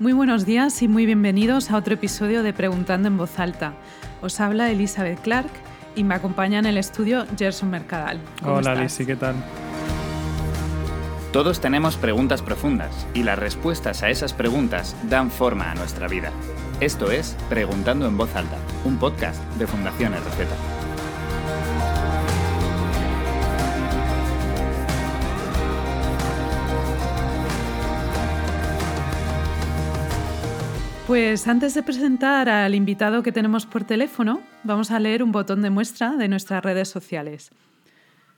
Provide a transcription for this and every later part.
Muy buenos días y muy bienvenidos a otro episodio de Preguntando en Voz Alta. Os habla Elizabeth Clark y me acompaña en el estudio Gerson Mercadal. Hola Lisi, ¿qué tal? Todos tenemos preguntas profundas y las respuestas a esas preguntas dan forma a nuestra vida. Esto es Preguntando en Voz Alta, un podcast de Fundación RZ. Pues antes de presentar al invitado que tenemos por teléfono, vamos a leer un botón de muestra de nuestras redes sociales.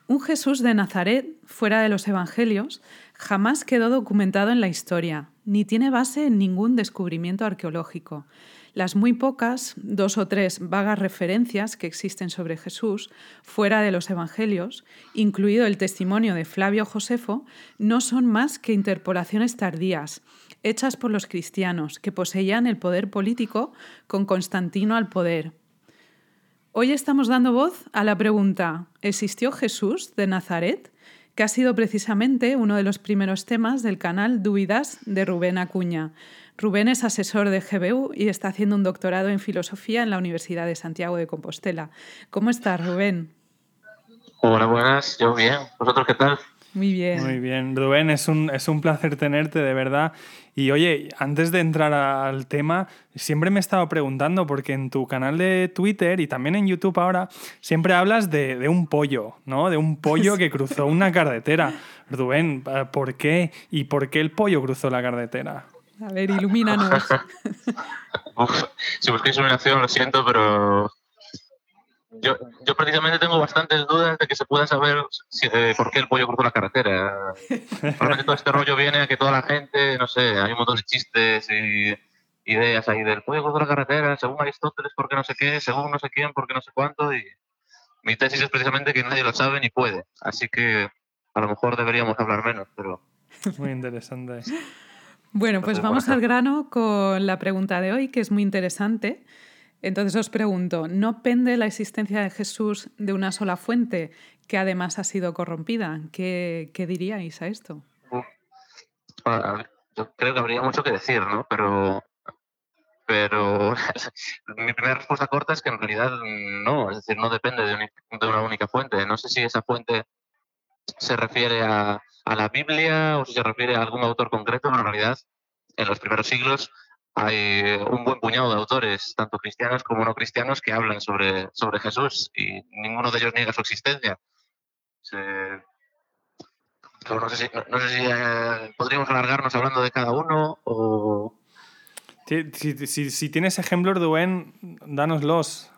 Un Jesús de Nazaret, fuera de los Evangelios, jamás quedó documentado en la historia, ni tiene base en ningún descubrimiento arqueológico. Las muy pocas, dos o tres vagas referencias que existen sobre Jesús fuera de los Evangelios, incluido el testimonio de Flavio Josefo, no son más que interpolaciones tardías, hechas por los cristianos, que poseían el poder político con Constantino al poder. Hoy estamos dando voz a la pregunta, ¿existió Jesús de Nazaret? que ha sido precisamente uno de los primeros temas del canal Duidas de Rubén Acuña. Rubén es asesor de GBU y está haciendo un doctorado en filosofía en la Universidad de Santiago de Compostela. ¿Cómo estás, Rubén? Hola, buenas. Yo bien. ¿Vosotros qué tal? Muy bien. Muy bien. Rubén, es un, es un placer tenerte, de verdad. Y oye, antes de entrar al tema, siempre me he estado preguntando, porque en tu canal de Twitter y también en YouTube ahora, siempre hablas de, un pollo, ¿no? De un pollo que cruzó una carretera. Rubén, ¿por qué? ¿Y por qué el pollo cruzó la carretera? A ver, ilumínanos. si busquéis iluminación, lo siento, pero yo, yo precisamente tengo bastantes dudas de que se pueda saber eh, por qué el pollo cruzó la carretera. Probablemente todo este rollo viene a que toda la gente, no sé, hay un montón de chistes y ideas ahí del pollo cruzó la carretera, según Aristóteles, porque no sé qué, según no sé quién, porque no sé cuánto. Y mi tesis es precisamente que nadie lo sabe ni puede. Así que a lo mejor deberíamos hablar menos, pero. Muy interesante. Bueno, pues vamos al grano con la pregunta de hoy, que es muy interesante. Entonces os pregunto, ¿no pende la existencia de Jesús de una sola fuente que además ha sido corrompida? ¿Qué, diríais a esto? yo creo que habría mucho que decir, ¿no? Pero, pero mi primera respuesta corta es que en realidad no, es decir, no depende de, una única fuente. No sé si esa fuente se refiere a, a la Biblia o si se refiere a algún autor concreto, pero en realidad en los primeros siglos hay un buen puñado de autores, tanto cristianos como no cristianos, que hablan sobre, sobre Jesús y ninguno de ellos niega su existencia. No sé si, eh, podríamos alargarnos hablando de cada uno o... Si, tienes ejemplos, Duen, dánoslos.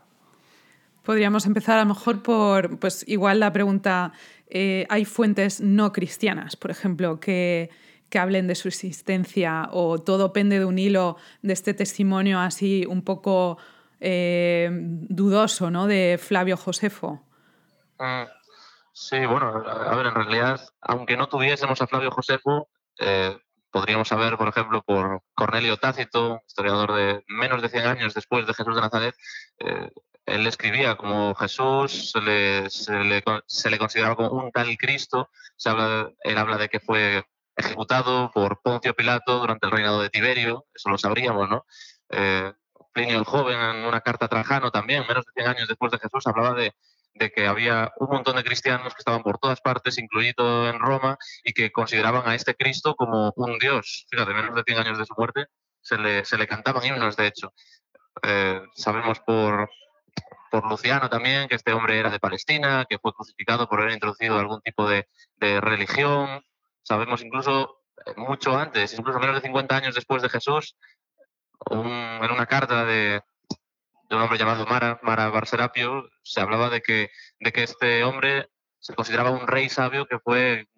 Podríamos empezar a lo mejor por, pues igual la pregunta, eh, ¿hay fuentes no cristianas, por ejemplo, que que hablen de su existencia o todo pende de un hilo de este testimonio así un poco eh, dudoso ¿no? de Flavio Josefo. Mm, sí, bueno, a ver, en realidad, aunque no tuviésemos a Flavio Josefo, eh, podríamos saber, por ejemplo, por Cornelio Tácito, historiador de menos de 100 años después de Jesús de Nazaret, él escribía como Jesús, se le, se le, consideraba como un tal Cristo, se habla, él habla de que fue ejecutado por Poncio Pilato durante el reinado de Tiberio, eso lo sabríamos, ¿no? Eh, Plinio el Joven, en una carta a Trajano también, menos de 100 años después de Jesús, hablaba de, que había un montón de cristianos que estaban por todas partes, incluido en Roma, y que consideraban a este Cristo como un dios. Fíjate, menos de 100 años de su muerte, se le, se le cantaban himnos, de hecho. Eh, sabemos por, por Luciano también que este hombre era de Palestina, que fue crucificado por haber introducido algún tipo de, religión. Sabemos incluso eh, mucho antes, incluso menos de 50 años después de Jesús, en una carta de, un hombre llamado Mara, Mara Barserapio, se hablaba de que, de que este hombre se consideraba un rey sabio que fue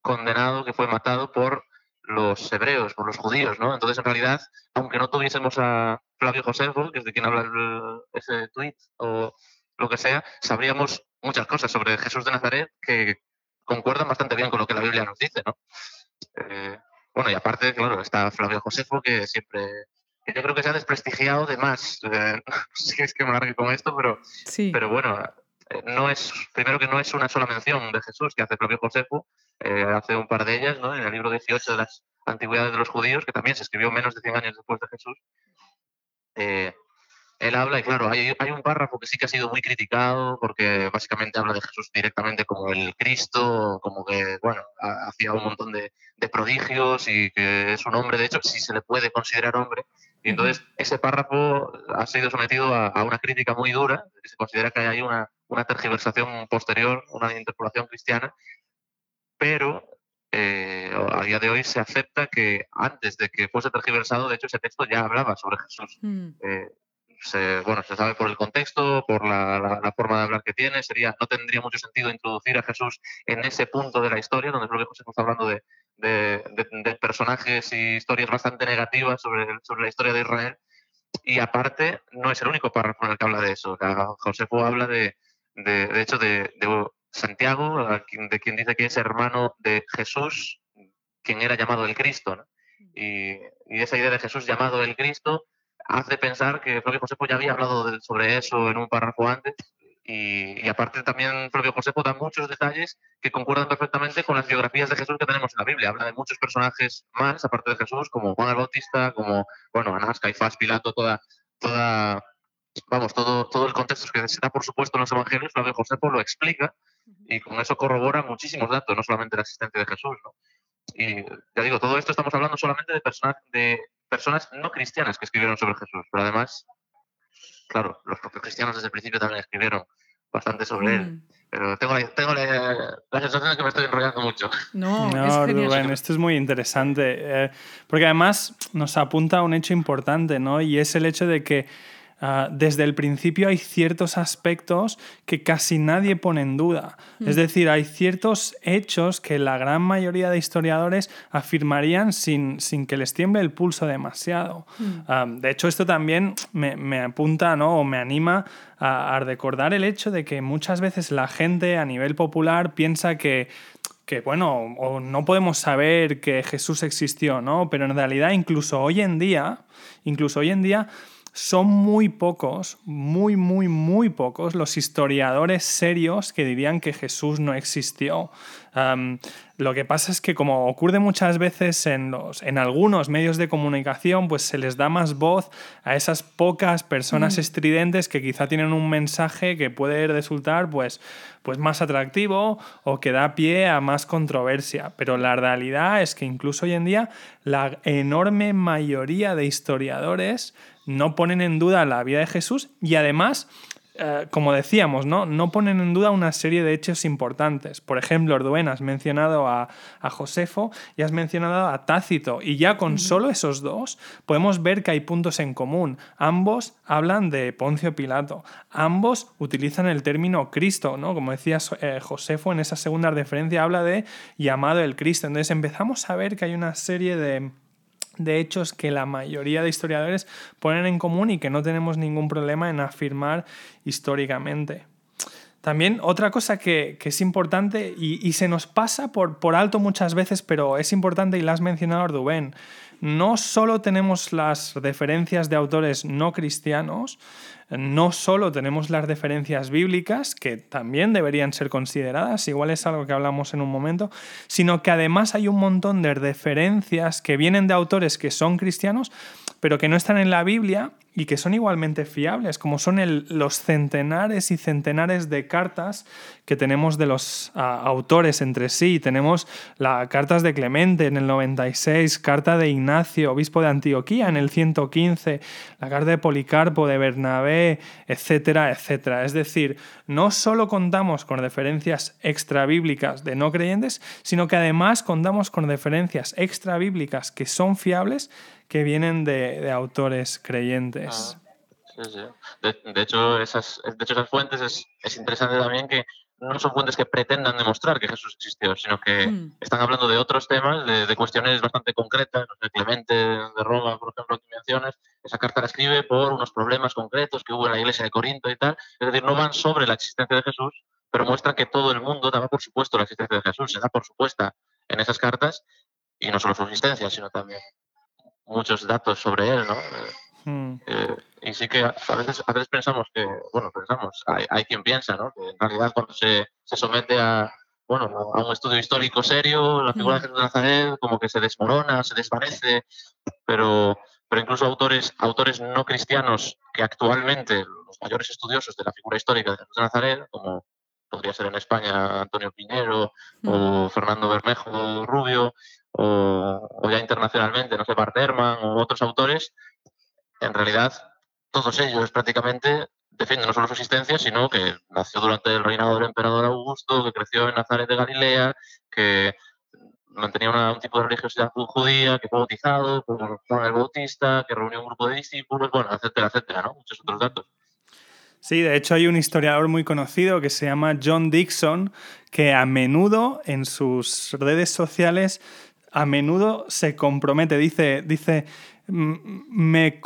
condenado, que fue matado por los hebreos, por los judíos, ¿no? Entonces, en realidad, aunque no tuviésemos a Flavio Josefo, que es de quien habla ese tweet, o lo que sea, sabríamos muchas cosas sobre Jesús de Nazaret que, concuerdan bastante bien con lo que la Biblia nos dice, ¿no? Eh, bueno, y aparte, claro, está Flavio Josefo, que siempre, que yo creo que se ha desprestigiado de más. Eh, no sé si es que me largue con esto, pero, sí. pero bueno, no es, primero que no es una sola mención de Jesús que hace Flavio Josefo, hace un par de ellas, ¿no? En el libro 18 de las Antigüedades de los Judíos, que también se escribió menos de 100 años después de Jesús, eh, él habla, y claro, hay, hay, un párrafo que sí que ha sido muy criticado, porque básicamente habla de Jesús directamente como el Cristo, como que, bueno, hacía un montón de, de, prodigios y que es un hombre, de hecho, si se le puede considerar hombre. Y entonces ese párrafo ha sido sometido a, a una crítica muy dura, que se considera que hay una, una tergiversación posterior, una interpolación cristiana, pero eh, a día de hoy se acepta que antes de que fuese tergiversado, de hecho ese texto ya hablaba sobre Jesús. Mm. Eh, se, bueno, se sabe por el contexto, por la, la, forma de hablar que tiene, sería, no tendría mucho sentido introducir a Jesús en ese punto de la historia, donde creo que José está hablando de, de, de, personajes y historias bastante negativas sobre, sobre la historia de Israel. Y aparte, no es el único párrafo en el que habla de eso. Josefo habla de, de, hecho, de, Santiago, de quien dice que es hermano de Jesús, quien era llamado el Cristo. ¿no? Y, y, esa idea de Jesús llamado el Cristo hace pensar que Flavio Josefo ya había hablado sobre eso en un párrafo antes. Y, aparte también Flavio Josefo da muchos detalles que concuerdan perfectamente con las biografías de Jesús que tenemos en la Biblia. Habla de muchos personajes más, aparte de Jesús, como Juan el Bautista, como, bueno, Anás, Caifás, Pilato, toda, toda vamos, todo, todo el contexto que se da, por supuesto, en los evangelios, Flavio Josefo lo explica y con eso corrobora muchísimos datos, no solamente la existencia de Jesús. ¿no? Y ya digo, todo esto estamos hablando solamente de, personas de personas no cristianas que escribieron sobre Jesús, pero además, claro, los propios cristianos desde el principio también escribieron bastante sobre él. Mm. Pero tengo, la, tengo la, sensación de que me estoy enrollando mucho. No, no Rubén, esto es muy interesante. Eh, porque además nos apunta a un hecho importante, ¿no? Y es el hecho de que Ah, desde el principio hay ciertos aspectos que casi nadie pone en duda. Es mm. decir, hay ciertos hechos que la gran mayoría de historiadores afirmarían sin, sin que les tiemble el pulso demasiado. Mm. Ah, de hecho, esto también me, me apunta ¿no? o me anima a, recordar el hecho de que muchas veces la gente a nivel popular piensa que que bueno, o no podemos saber que Jesús existió, ¿no? Pero en realidad incluso hoy en día, incluso hoy en día son muy pocos, muy, muy, muy pocos los historiadores serios que dirían que Jesús no existió. lo que pasa es que como ocurre muchas veces en, los, en algunos medios de comunicación, pues se les da más voz a esas pocas personas mm. estridentes que quizá tienen un mensaje que puede resultar pues, pues más atractivo o que da pie a más controversia. Pero la realidad es que incluso hoy en día la enorme mayoría de historiadores no ponen en duda la vida de Jesús y además, eh, como decíamos, ¿no? no ponen en duda una serie de hechos importantes. Por ejemplo, Orduen, has mencionado a, Josefo y has mencionado a Tácito y ya con solo esos dos podemos ver que hay puntos en común. Ambos hablan de Poncio Pilato, ambos utilizan el término Cristo, ¿no? como decía eh, Josefo en esa segunda referencia habla de llamado el Cristo. Entonces empezamos a ver que hay una serie de de hechos que la mayoría de historiadores ponen en común y que no tenemos ningún problema en afirmar históricamente. También otra cosa que, es importante y, se nos pasa por, alto muchas veces, pero es importante y la has mencionado, Rubén, no solo tenemos las referencias de autores no cristianos, no solo tenemos las referencias bíblicas, que también deberían ser consideradas, igual es algo que hablamos en un momento, sino que además hay un montón de referencias que vienen de autores que son cristianos, pero que no están en la Biblia y que son igualmente fiables, como son los centenares y centenares de cartas que tenemos de los ah, autores entre sí. Tenemos las cartas de Clemente en el 96, carta de Ignacio, obispo de Antioquía en el 115, la carta de Policarpo, de Bernabé, etcétera, etcétera. Es decir, no solo contamos con referencias extrabíblicas de no creyentes, sino que además contamos con referencias extrabíblicas que son fiables que vienen de, autores creyentes. Ah, sí, sí. De, hecho, esas, de hecho, esas fuentes es, es, interesante también que no son fuentes que pretendan demostrar que Jesús existió, sino que hmm. están hablando de otros temas, de, cuestiones bastante concretas. de Clemente de Roma, por ejemplo, que mencionas, esa carta la escribe por unos problemas concretos que hubo en la iglesia de Corinto y tal. Es decir, no van sobre la existencia de Jesús, pero muestran que todo el mundo daba por supuesto la existencia de Jesús, se da por supuesta en esas cartas, y no solo su existencia, sino también muchos datos sobre él, ¿no? Hmm. Eh, y sí que a veces, a veces pensamos que, bueno, pensamos, hay, hay, quien piensa, ¿no? Que en realidad cuando se, se somete a, bueno, a un estudio histórico serio, la figura de Jesús de Nazaret como que se desmorona, se desvanece, pero, pero incluso autores, autores no cristianos que actualmente los mayores estudiosos de la figura histórica de Jesús de Nazaret, como podría ser en España Antonio Pinero o Fernando Bermejo Rubio, o, ya internacionalmente, no sé, Bart Ehrman o otros autores, en realidad todos ellos prácticamente defienden no solo su existencia, sino que nació durante el reinado del emperador Augusto, que creció en Nazaret de Galilea, que mantenía un tipo de religiosidad judía, que fue bautizado por Juan el Bautista, que reunió un grupo de discípulos, bueno, etcétera, etcétera, ¿no? Muchos otros datos. Sí, de hecho hay un historiador muy conocido que se llama John Dixon, que a menudo en sus redes sociales a menudo se compromete, dice, dice me,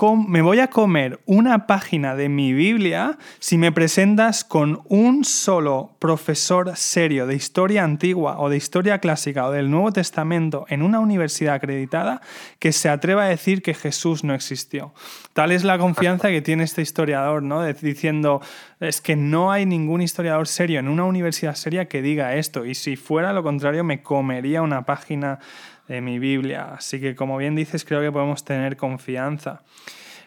voy a comer una página de mi Biblia si me presentas con un solo profesor serio de historia antigua o de historia clásica o del Nuevo Testamento en una universidad acreditada que se atreva a decir que Jesús no existió. Tal es la confianza que tiene este historiador, ¿no? diciendo, es que no hay ningún historiador serio en una universidad seria que diga esto y si fuera lo contrario me comería una página de mi Biblia. Así que como bien dices, creo que podemos tener confianza.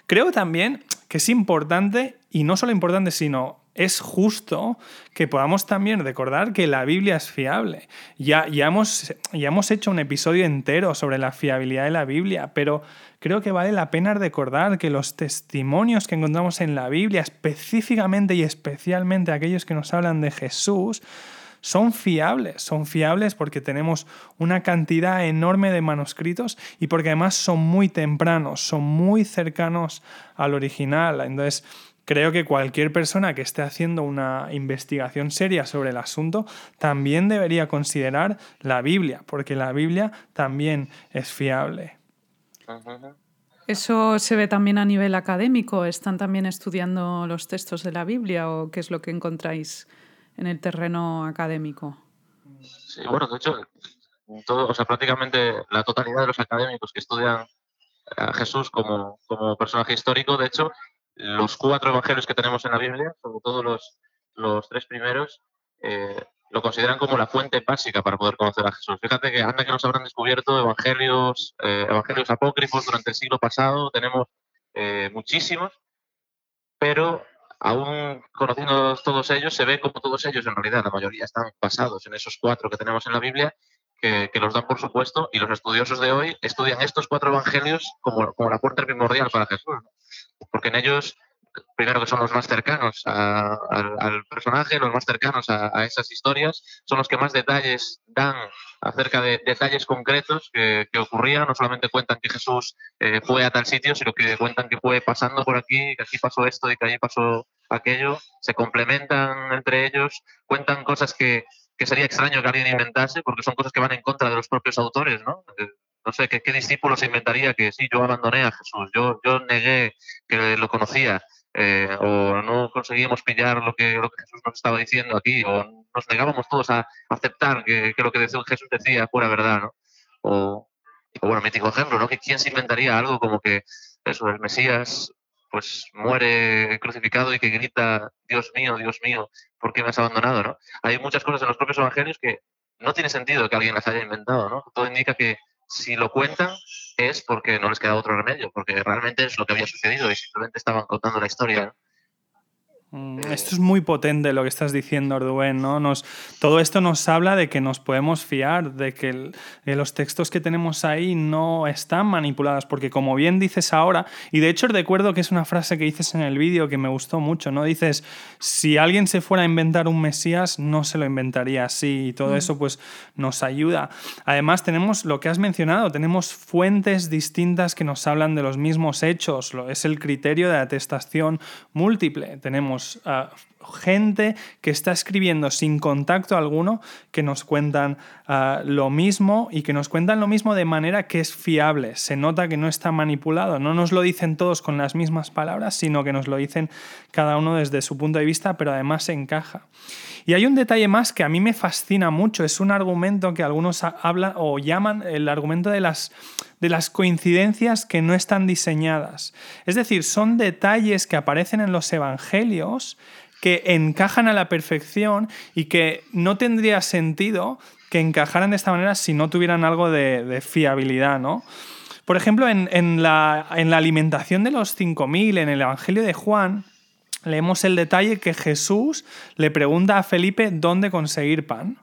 Creo también que es importante, y no solo importante, sino es justo que podamos también recordar que la Biblia es fiable. Ya, ya, hemos, ya hemos hecho un episodio entero sobre la fiabilidad de la Biblia, pero creo que vale la pena recordar que los testimonios que encontramos en la Biblia, específicamente y especialmente aquellos que nos hablan de Jesús, son fiables, son fiables porque tenemos una cantidad enorme de manuscritos y porque además son muy tempranos, son muy cercanos al original. Entonces, creo que cualquier persona que esté haciendo una investigación seria sobre el asunto también debería considerar la Biblia, porque la Biblia también es fiable. ¿Eso se ve también a nivel académico? ¿Están también estudiando los textos de la Biblia o qué es lo que encontráis en el terreno académico. Sí, bueno, de hecho, todo, o sea, prácticamente la totalidad de los académicos que estudian a Jesús como, como personaje histórico, de hecho, los cuatro evangelios que tenemos en la Biblia, sobre todo los, los tres primeros, eh, lo consideran como la fuente básica para poder conocer a Jesús. Fíjate que anda que nos habrán descubierto evangelios, eh, evangelios apócrifos durante el siglo pasado, tenemos eh, muchísimos, pero aún conociendo todos ellos, se ve como todos ellos, en realidad, la mayoría están basados en esos cuatro que tenemos en la Biblia, que, los dan por supuesto, y los estudiosos de hoy estudian estos cuatro evangelios como, como la puerta primordial para Jesús, porque en ellos primero que son los más cercanos al, personaje, los más cercanos a, esas historias, son los que más detalles dan acerca de detalles concretos que, ocurrían, no solamente cuentan que Jesús eh, fue a tal sitio, sino que cuentan que fue pasando por aquí, que aquí pasó esto y que allí pasó aquello, se complementan entre ellos, cuentan cosas que, sería extraño que alguien inventase, porque son cosas que van en contra de los propios autores, ¿no? Eh, no sé, ¿qué, qué discípulo se inventaría que sí, yo abandoné a Jesús, yo, yo negué que lo conocía, eh, o no conseguíamos pillar lo que, lo que Jesús nos estaba diciendo aquí, o nos negábamos todos a aceptar que, lo que Jesús decía fuera verdad, ¿no? O, bueno, mítico ejemplo, ¿no? Que quién se inventaría algo como que eso, el Mesías pues muere crucificado y que grita, Dios mío, Dios mío, ¿por qué me has abandonado? ¿no? Hay muchas cosas en los propios evangelios que no tiene sentido que alguien las haya inventado, ¿no? Todo indica que si lo cuentan es porque no les queda otro remedio, porque realmente es lo que había sucedido y simplemente estaban contando la historia. Mm, esto es muy potente lo que estás diciendo, Arduen, ¿no? Nos, todo esto nos habla de que nos podemos fiar, de que los textos que tenemos ahí no están manipulados, porque como bien dices ahora, y de hecho recuerdo que es una frase que dices en el vídeo que me gustó mucho, ¿no? Dices, si alguien se fuera a inventar un Mesías, no se lo inventaría así, y todo mm. eso pues nos ayuda. Además tenemos lo que has mencionado, tenemos fuentes distintas que nos hablan de los mismos hechos, es el criterio de atestación múltiple. Tenemos a gente que está escribiendo sin contacto alguno, que nos cuentan ah, lo mismo y que nos cuentan lo mismo de manera que es fiable. Se nota que no está manipulado. No nos lo dicen todos con las mismas palabras, sino que nos lo dicen cada uno desde su punto de vista, pero además se encaja. Y hay un detalle más que a mí me fascina mucho. Es un argumento que algunos hablan o llaman el argumento de las de las coincidencias que no están diseñadas. Es decir, son detalles que aparecen en los evangelios que encajan a la perfección y que no tendría sentido que encajaran de esta manera si no tuvieran algo de, fiabilidad, ¿no? Por ejemplo, en, la, en la alimentación de los 5.000, en el Evangelio de Juan, leemos el detalle que Jesús le pregunta a Felipe dónde conseguir pan.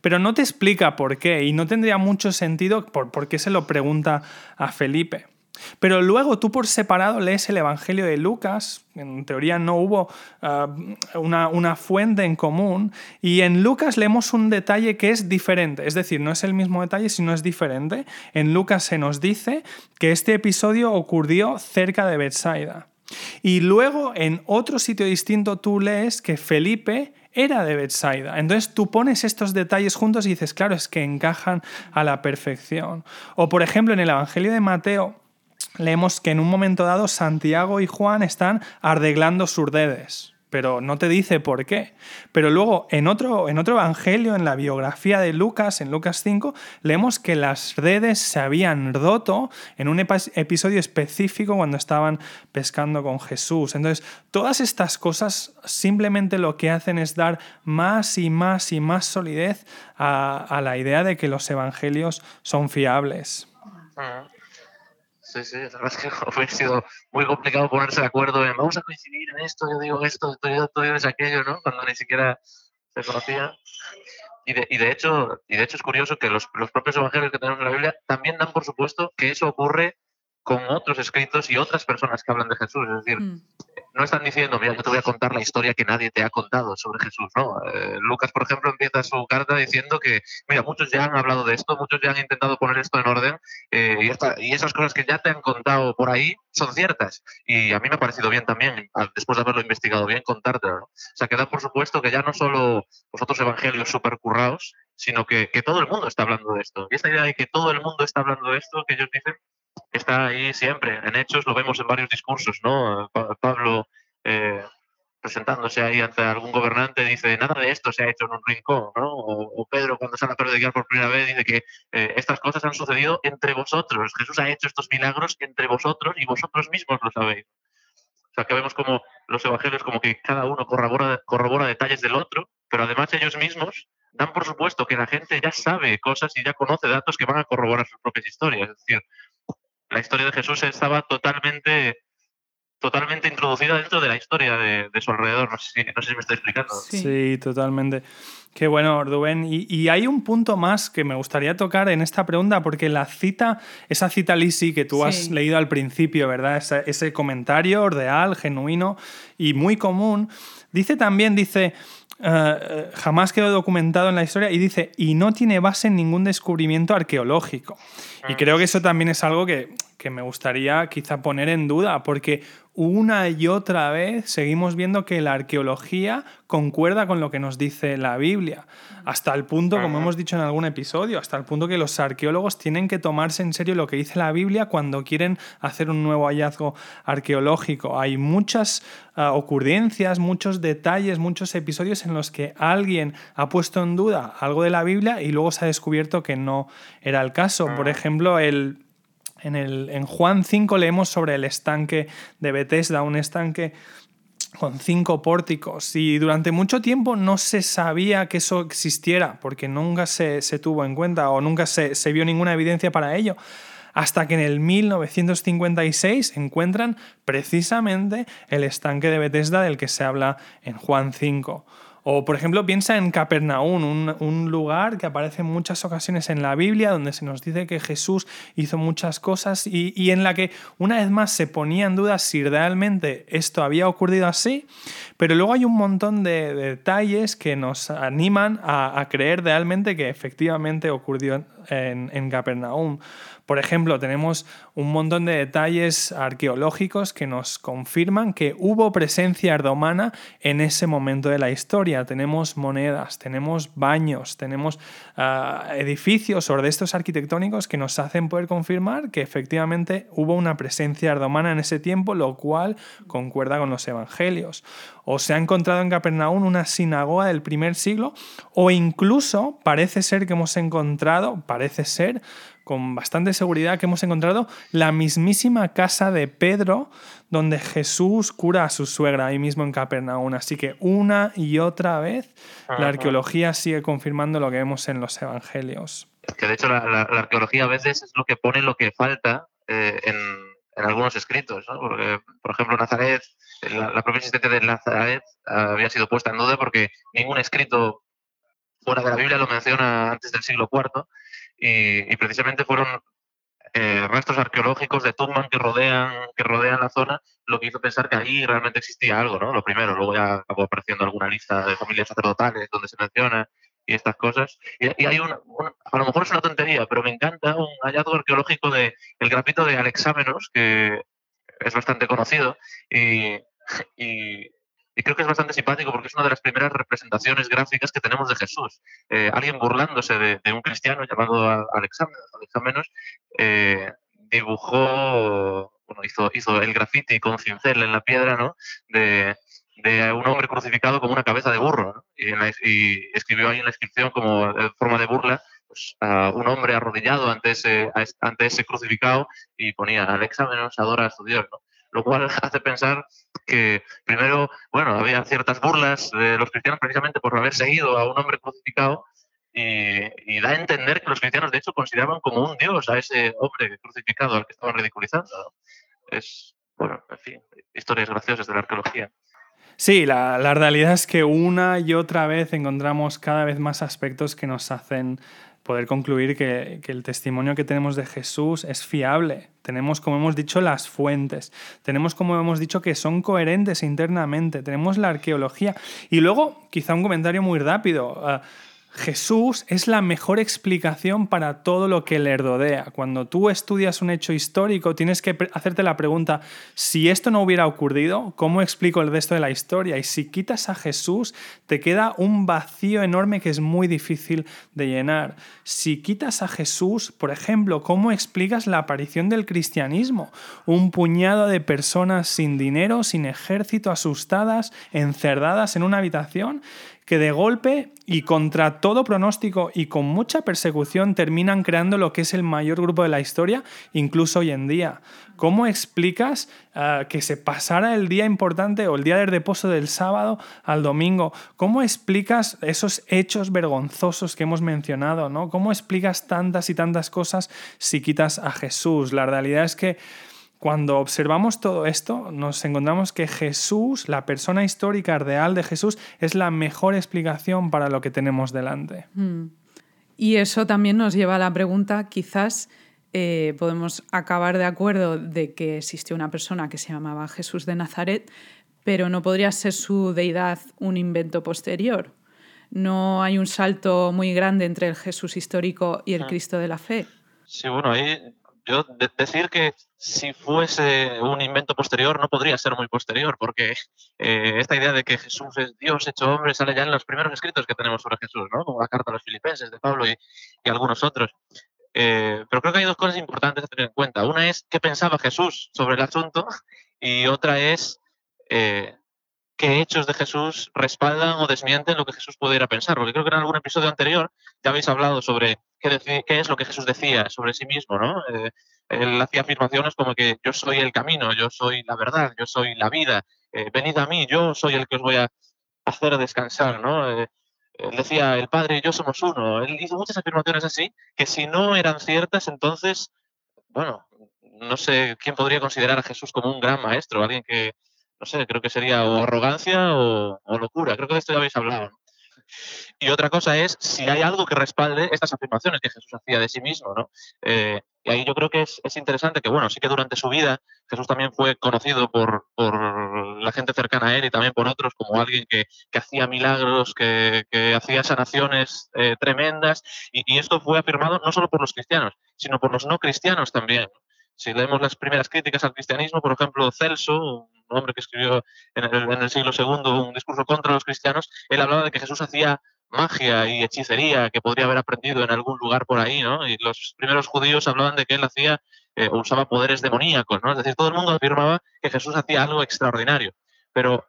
Pero no te explica por qué y no tendría mucho sentido por, por qué se lo pregunta a Felipe. Pero luego tú por separado lees el Evangelio de Lucas, en teoría no hubo ah, una, una, fuente en común, y en Lucas leemos un detalle que es diferente, es decir, no es el mismo detalle, sino es diferente. En Lucas se nos dice que este episodio ocurrió cerca de Bethsaida. Y luego en otro sitio distinto tú lees que Felipe era de Bethsaida. Entonces tú pones estos detalles juntos y dices, claro, es que encajan a la perfección. O por ejemplo en el Evangelio de Mateo leemos que en un momento dado Santiago y Juan están arreglando sus dedes pero no te dice por qué. Pero luego en otro, en otro evangelio, en la biografía de Lucas, en Lucas 5, leemos que las redes se habían roto en un episodio específico cuando estaban pescando con Jesús. Entonces, todas estas cosas simplemente lo que hacen es dar más y más y más solidez a, a la idea de que los evangelios son fiables. Sí, sí, la verdad es que hubiera sido muy complicado ponerse de acuerdo en vamos a coincidir en esto, yo digo esto, tú, tú dices aquello, ¿no? Cuando ni siquiera se conocía. Y de, y de, hecho, y de hecho es curioso que los, los propios evangelios que tenemos en la Biblia también dan por supuesto que eso ocurre con otros escritos y otras personas que hablan de Jesús. Es decir, mm. no están diciendo, mira, yo te voy a contar la historia que nadie te ha contado sobre Jesús. No, eh, Lucas, por ejemplo, empieza su carta diciendo que, mira, muchos ya han hablado de esto, muchos ya han intentado poner esto en orden eh, y, esta, y esas cosas que ya te han contado por ahí son ciertas. Y a mí me ha parecido bien también, después de haberlo investigado bien, contártelo. O sea, que da por supuesto que ya no solo vosotros evangelios supercurrados, sino que, que todo el mundo está hablando de esto. Y esta idea de que todo el mundo está hablando de esto, que ellos dicen, está ahí siempre. En hechos lo vemos en varios discursos, ¿no? Pablo eh, presentándose ahí ante algún gobernante dice, nada de esto se ha hecho en un rincón, ¿no? O, Pedro cuando sale a predicar por primera vez dice que eh, estas cosas han sucedido entre vosotros. Jesús ha hecho estos milagros entre vosotros y vosotros mismos lo sabéis. O sea, que vemos como los evangelios, como que cada uno corrobora, corrobora detalles del otro, pero además ellos mismos dan por supuesto que la gente ya sabe cosas y ya conoce datos que van a corroborar sus propias historias. Es decir, la historia de Jesús estaba totalmente totalmente introducida dentro de la historia de, su alrededor. No sé, si, no sé, si, me estoy explicando. Sí, totalmente. Qué bueno, Rubén. Y, hay un punto más que me gustaría tocar en esta pregunta, porque la cita, esa cita Lisi que tú has leído al principio, ¿verdad? Ese, ese, comentario real, genuino y muy común, dice también, dice, eh, jamás quedó documentado en la historia y dice, y no tiene base en ningún descubrimiento arqueológico. Y ah. creo que eso también es algo que, que me gustaría quizá poner en duda, porque una y otra vez seguimos viendo que la arqueología concuerda con lo que nos dice la Biblia, hasta el punto, como hemos dicho en algún episodio, hasta el punto que los arqueólogos tienen que tomarse en serio lo que dice la Biblia cuando quieren hacer un nuevo hallazgo arqueológico. Hay muchas ah, ocurrencias, muchos detalles, muchos episodios en los que alguien ha puesto en duda algo de la Biblia y luego se ha descubierto que no era el caso. Por ejemplo, el en, el, en Juan 5 leemos sobre el estanque de Bethesda, un estanque con cinco pórticos y durante mucho tiempo no se sabía que eso existiera porque nunca se, tuvo en cuenta o nunca se, se, vio ninguna evidencia para ello. Hasta que en el 1956 encuentran precisamente el estanque de Bethesda del que se habla en Juan 5. O, por ejemplo, piensa en Capernaum, un, lugar que aparece en muchas ocasiones en la Biblia, donde se nos dice que Jesús hizo muchas cosas y, en la que una vez más se ponía en duda si realmente esto había ocurrido así, pero luego hay un montón de, detalles que nos animan a, creer realmente que efectivamente ocurrió en, Capernaum. Por ejemplo, tenemos un montón de detalles arqueológicos que nos confirman que hubo presencia romana en ese momento de la historia. Tenemos monedas, tenemos baños, tenemos ah, edificios o restos arquitectónicos que nos hacen poder confirmar que efectivamente hubo una presencia romana en ese tiempo, lo cual concuerda con los evangelios. O se ha encontrado en Capernaum una sinagoga del primer siglo, o incluso parece ser que hemos encontrado, parece ser con bastante seguridad que hemos encontrado la mismísima casa de Pedro donde Jesús cura a su suegra ahí mismo en Capernaum. Así que una y otra vez la arqueología sigue confirmando lo que vemos en los evangelios. Que de hecho la, arqueología a veces es lo que pone lo que falta eh, en, algunos escritos. Porque, por ejemplo, Nazaret, la, la propia existencia de Nazaret había sido puesta en duda porque ningún escrito fuera de la Biblia lo menciona antes del siglo IV y, precisamente fueron eh, restos arqueológicos de Tumbang que rodean, que rodean la zona, lo que hizo pensar que allí realmente existía algo, ¿no? Lo primero, luego ya acabó apareciendo alguna lista de familias sacerdotales donde se menciona y estas cosas. Y, hay un, a lo mejor es una tontería, pero me encanta un hallazgo arqueológico de el grafito de Alexámenos, que es bastante conocido, y, y creo que es bastante simpático porque es una de las primeras representaciones gráficas que tenemos de Jesús. Eh, alguien burlándose de, un cristiano llamado Alexámenos, eh, dibujó, bueno, hizo, hizo el grafiti con cincel en la piedra, ¿no? De, un hombre crucificado como una cabeza de burro, y, escribió ahí en la inscripción como en forma de burla pues, a un hombre arrodillado ante ese, ante ese crucificado y ponía Alexámenos adora a su Dios, ¿no? lo cual hace pensar que primero, bueno, había ciertas burlas de los cristianos precisamente por haber seguido a un hombre crucificado y, da a entender que los cristianos de hecho consideraban como un dios a ese hombre crucificado al que estaban ridiculizando. Es, bueno, en fin, historias graciosas de la arqueología. Sí, la, la, realidad es que una y otra vez encontramos cada vez más aspectos que nos hacen poder concluir que, el testimonio que tenemos de Jesús es fiable. Tenemos, como hemos dicho, las fuentes. Tenemos, como hemos dicho, que son coherentes internamente. Tenemos la arqueología. Y luego, quizá un comentario muy rápido. Ah, Jesús es la mejor explicación para todo lo que le rodea. Cuando tú estudias un hecho histórico, tienes que hacerte la pregunta, si esto no hubiera ocurrido, ¿cómo explico el resto de la historia? Y si quitas a Jesús, te queda un vacío enorme que es muy difícil de llenar. Si quitas a Jesús, por ejemplo, ¿cómo explicas la aparición del cristianismo? Un puñado de personas sin dinero, sin ejército, asustadas, encerradas en una habitación que de golpe y contra todo pronóstico y con mucha persecución terminan creando lo que es el mayor grupo de la historia, incluso hoy en día. ¿Cómo explicas eh, que se pasara el día importante o el día del reposo del sábado al domingo? ¿Cómo explicas esos hechos vergonzosos que hemos mencionado? ¿no? ¿Cómo explicas tantas y tantas cosas si quitas a Jesús? La realidad es que cuando observamos todo esto, nos encontramos que Jesús, la persona histórica real de Jesús, es la mejor explicación para lo que tenemos delante. Mm. Y eso también nos lleva a la pregunta, quizás eh, podemos acabar de acuerdo de que existió una persona que se llamaba Jesús de Nazaret, pero no podría ser su deidad un invento posterior. No hay un salto muy grande entre el Jesús histórico y el ah. Cristo de la fe. Sí, bueno, ahí yo decir que si fuese un invento posterior no podría ser muy posterior, porque eh, esta idea de que Jesús es Dios hecho hombre sale ya en los primeros escritos que tenemos sobre Jesús, ¿no? como la carta a los filipenses de Pablo y, algunos otros. Eh, pero creo que hay dos cosas importantes a tener en cuenta. Una es qué pensaba Jesús sobre el asunto y otra es eh, qué hechos de Jesús respaldan o desmienten lo que Jesús pudiera pensar. Porque creo que en algún episodio anterior ya habéis hablado sobre qué, qué es lo que Jesús decía sobre sí mismo. ¿no? Eh, él hacía afirmaciones como que yo soy el camino, yo soy la verdad, yo soy la vida, eh, venid a mí, yo soy el que os voy a hacer descansar. ¿no? Eh, él decía, el Padre y yo somos uno. Él hizo muchas afirmaciones así que si no eran ciertas, entonces, bueno, no sé quién podría considerar a Jesús como un gran maestro, alguien que no sé, creo que sería o arrogancia o, locura. Creo que de esto ya habéis hablado. Y otra cosa es si hay algo que respalde estas afirmaciones que Jesús hacía de sí mismo, ¿no? Eh, y ahí yo creo que es, interesante que, bueno, sí que durante su vida Jesús también fue conocido por, la gente cercana a él y también por otros como alguien que, hacía milagros, que, hacía sanaciones eh, tremendas. Y, y, esto fue afirmado no solo por los cristianos, sino por los no cristianos también. Si leemos las primeras críticas al cristianismo, por ejemplo, Celso, un hombre que escribió en el, siglo II un discurso contra los cristianos, él hablaba de que Jesús hacía magia y hechicería que podría haber aprendido en algún lugar por ahí, ¿no? Y los primeros judíos hablaban de que él hacía eh, usaba poderes demoníacos, ¿no? Es decir, todo el mundo afirmaba que Jesús hacía algo extraordinario. Pero,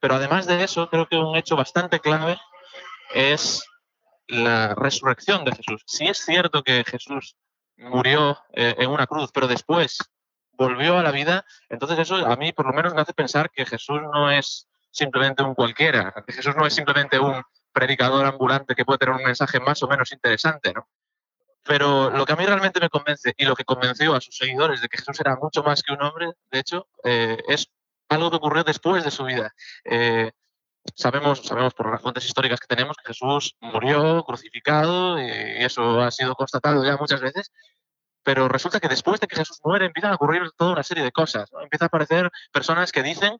Pero además de eso, creo que un hecho bastante clave es la resurrección de Jesús. Si es cierto que Jesús murió eh, en una cruz, pero después volvió a la vida, entonces eso a mí por lo menos me hace pensar que Jesús no es simplemente un cualquiera, que Jesús no es simplemente un predicador ambulante que puede tener un mensaje más o menos interesante, ¿no? Pero lo que a mí realmente me convence y lo que convenció a sus seguidores de que Jesús era mucho más que un hombre, de hecho, eh, es algo que ocurrió después de su vida. Eh, sabemos, sabemos por las fuentes históricas que tenemos que Jesús murió crucificado y eso ha sido constatado ya muchas veces, pero resulta que después de que Jesús muere empiezan a ocurrir toda una serie de cosas. ¿no? Empieza a aparecer personas que dicen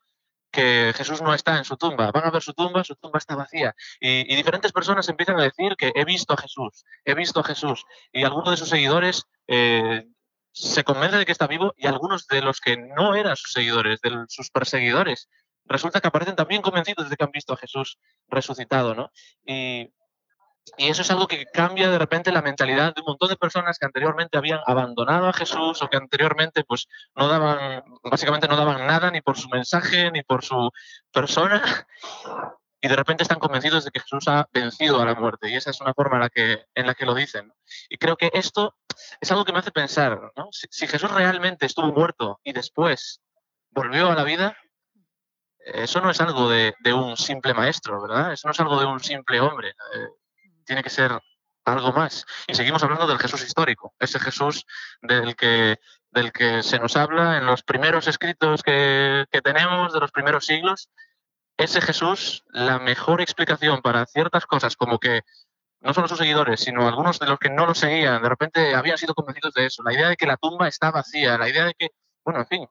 que Jesús no está en su tumba. Van a ver su tumba, su tumba está vacía. Y, diferentes personas empiezan a decir que he visto a Jesús, he visto a Jesús. Y algunos de sus seguidores eh, se convencen de que está vivo y algunos de los que no eran sus seguidores, de sus perseguidores, resulta que aparecen también convencidos de que han visto a Jesús resucitado. ¿no? Y y eso es algo que cambia de repente la mentalidad de un montón de personas que anteriormente habían abandonado a Jesús o que anteriormente pues no daban, básicamente no daban nada ni por su mensaje ni por su persona y de repente están convencidos de que Jesús ha vencido a la muerte y esa es una forma en la que, en la que lo dicen. Y creo que esto es algo que me hace pensar, ¿no? si, Jesús realmente estuvo muerto y después volvió a la vida, eso no es algo de, un simple maestro, ¿verdad? Eso no es algo de un simple hombre. Eh, tiene que ser algo más. Y seguimos hablando del Jesús histórico, ese Jesús del que, del que se nos habla en los primeros escritos que, que tenemos de los primeros siglos. Ese Jesús, la mejor explicación para ciertas cosas, como que no solo sus seguidores, sino algunos de los que no lo seguían, de repente habían sido convencidos de eso. La idea de que la tumba está vacía, la idea de que, bueno, en fin,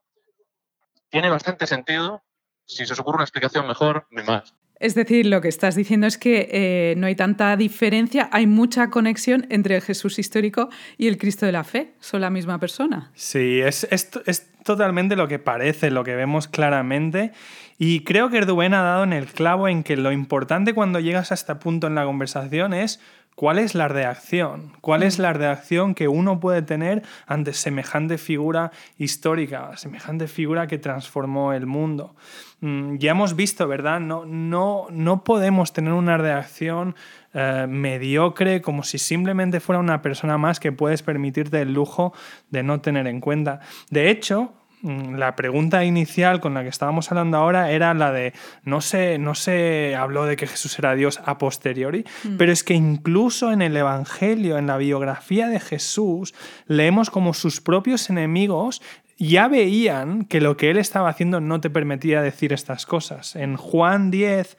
tiene bastante sentido. Si se os ocurre una explicación mejor, ni más. Es decir, lo que estás diciendo es que eh, no hay tanta diferencia, hay mucha conexión entre el Jesús histórico y el Cristo de la fe. Son la misma persona. Sí, es, es, es totalmente lo que parece, lo que vemos claramente. Y creo que Erdubén ha dado en el clavo en que lo importante cuando llegas a este punto en la conversación es ¿Cuál es la reacción? ¿Cuál es la reacción que uno puede tener ante semejante figura histórica, semejante figura que transformó el mundo? Mm, ya hemos visto, ¿verdad? No, no, no podemos tener una reacción eh, mediocre como si simplemente fuera una persona más que puedes permitirte el lujo de no tener en cuenta. De hecho, Mm, la pregunta inicial con la que estábamos hablando ahora era la de no se, no se habló de que Jesús era Dios a posteriori, mm. pero es que incluso en el Evangelio, en la biografía de Jesús, leemos como sus propios enemigos ya veían que lo que él estaba haciendo no te permitía decir estas cosas. En Juan 10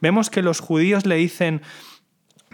vemos que los judíos le dicen,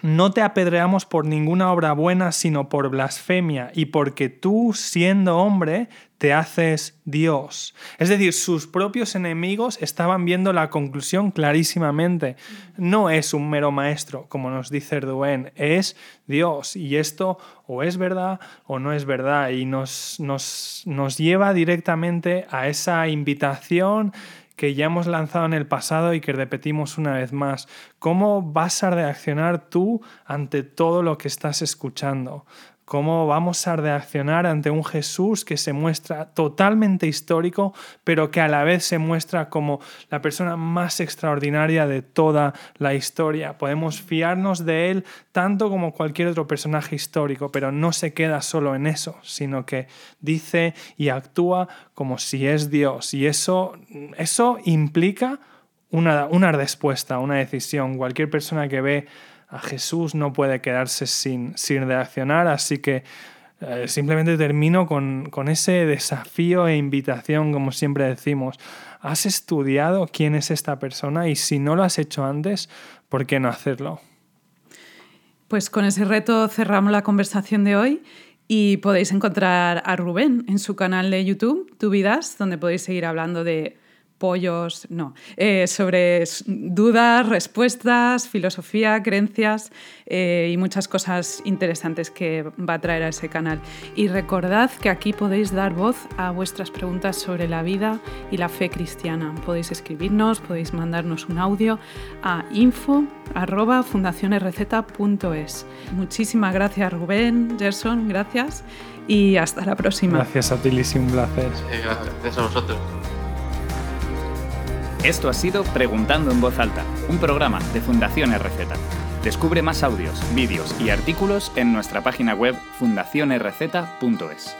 no te apedreamos por ninguna obra buena, sino por blasfemia, y porque tú, siendo hombre, te haces Dios. Es decir, sus propios enemigos estaban viendo la conclusión clarísimamente. No es un mero maestro, como nos dice Erdogan, es Dios. Y esto o es verdad o no es verdad. Y nos, nos, nos lleva directamente a esa invitación que ya hemos lanzado en el pasado y que repetimos una vez más. ¿Cómo vas a reaccionar tú ante todo lo que estás escuchando? Cómo vamos a reaccionar ante un Jesús que se muestra totalmente histórico, pero que a la vez se muestra como la persona más extraordinaria de toda la historia. Podemos fiarnos de él tanto como cualquier otro personaje histórico, pero no se queda solo en eso, sino que dice y actúa como si es Dios. Y eso, eso implica una, una respuesta, una decisión. Cualquier persona que ve a Jesús no puede quedarse sin, sin reaccionar, así que eh, simplemente termino con, con, ese desafío e invitación, como siempre decimos. ¿Has estudiado quién es esta persona? Y si no lo has hecho antes, ¿por qué no hacerlo? Pues con ese reto cerramos la conversación de hoy y podéis encontrar a Rubén en su canal de YouTube, Tu Vidas, donde podéis seguir hablando de pollos, no, eh, sobre dudas, respuestas, filosofía, creencias eh, y muchas cosas interesantes que va a traer a ese canal. Y recordad que aquí podéis dar voz a vuestras preguntas sobre la vida y la fe cristiana. Podéis escribirnos, podéis mandarnos un audio a info Muchísimas gracias Rubén, Gerson, gracias y hasta la próxima. Gracias a ti, Lisi, un placer. gracias a vosotros. Esto ha sido Preguntando en Voz Alta, un programa de Fundación RZ. Descubre más audios, vídeos y artículos en nuestra página web fundacionrz.es.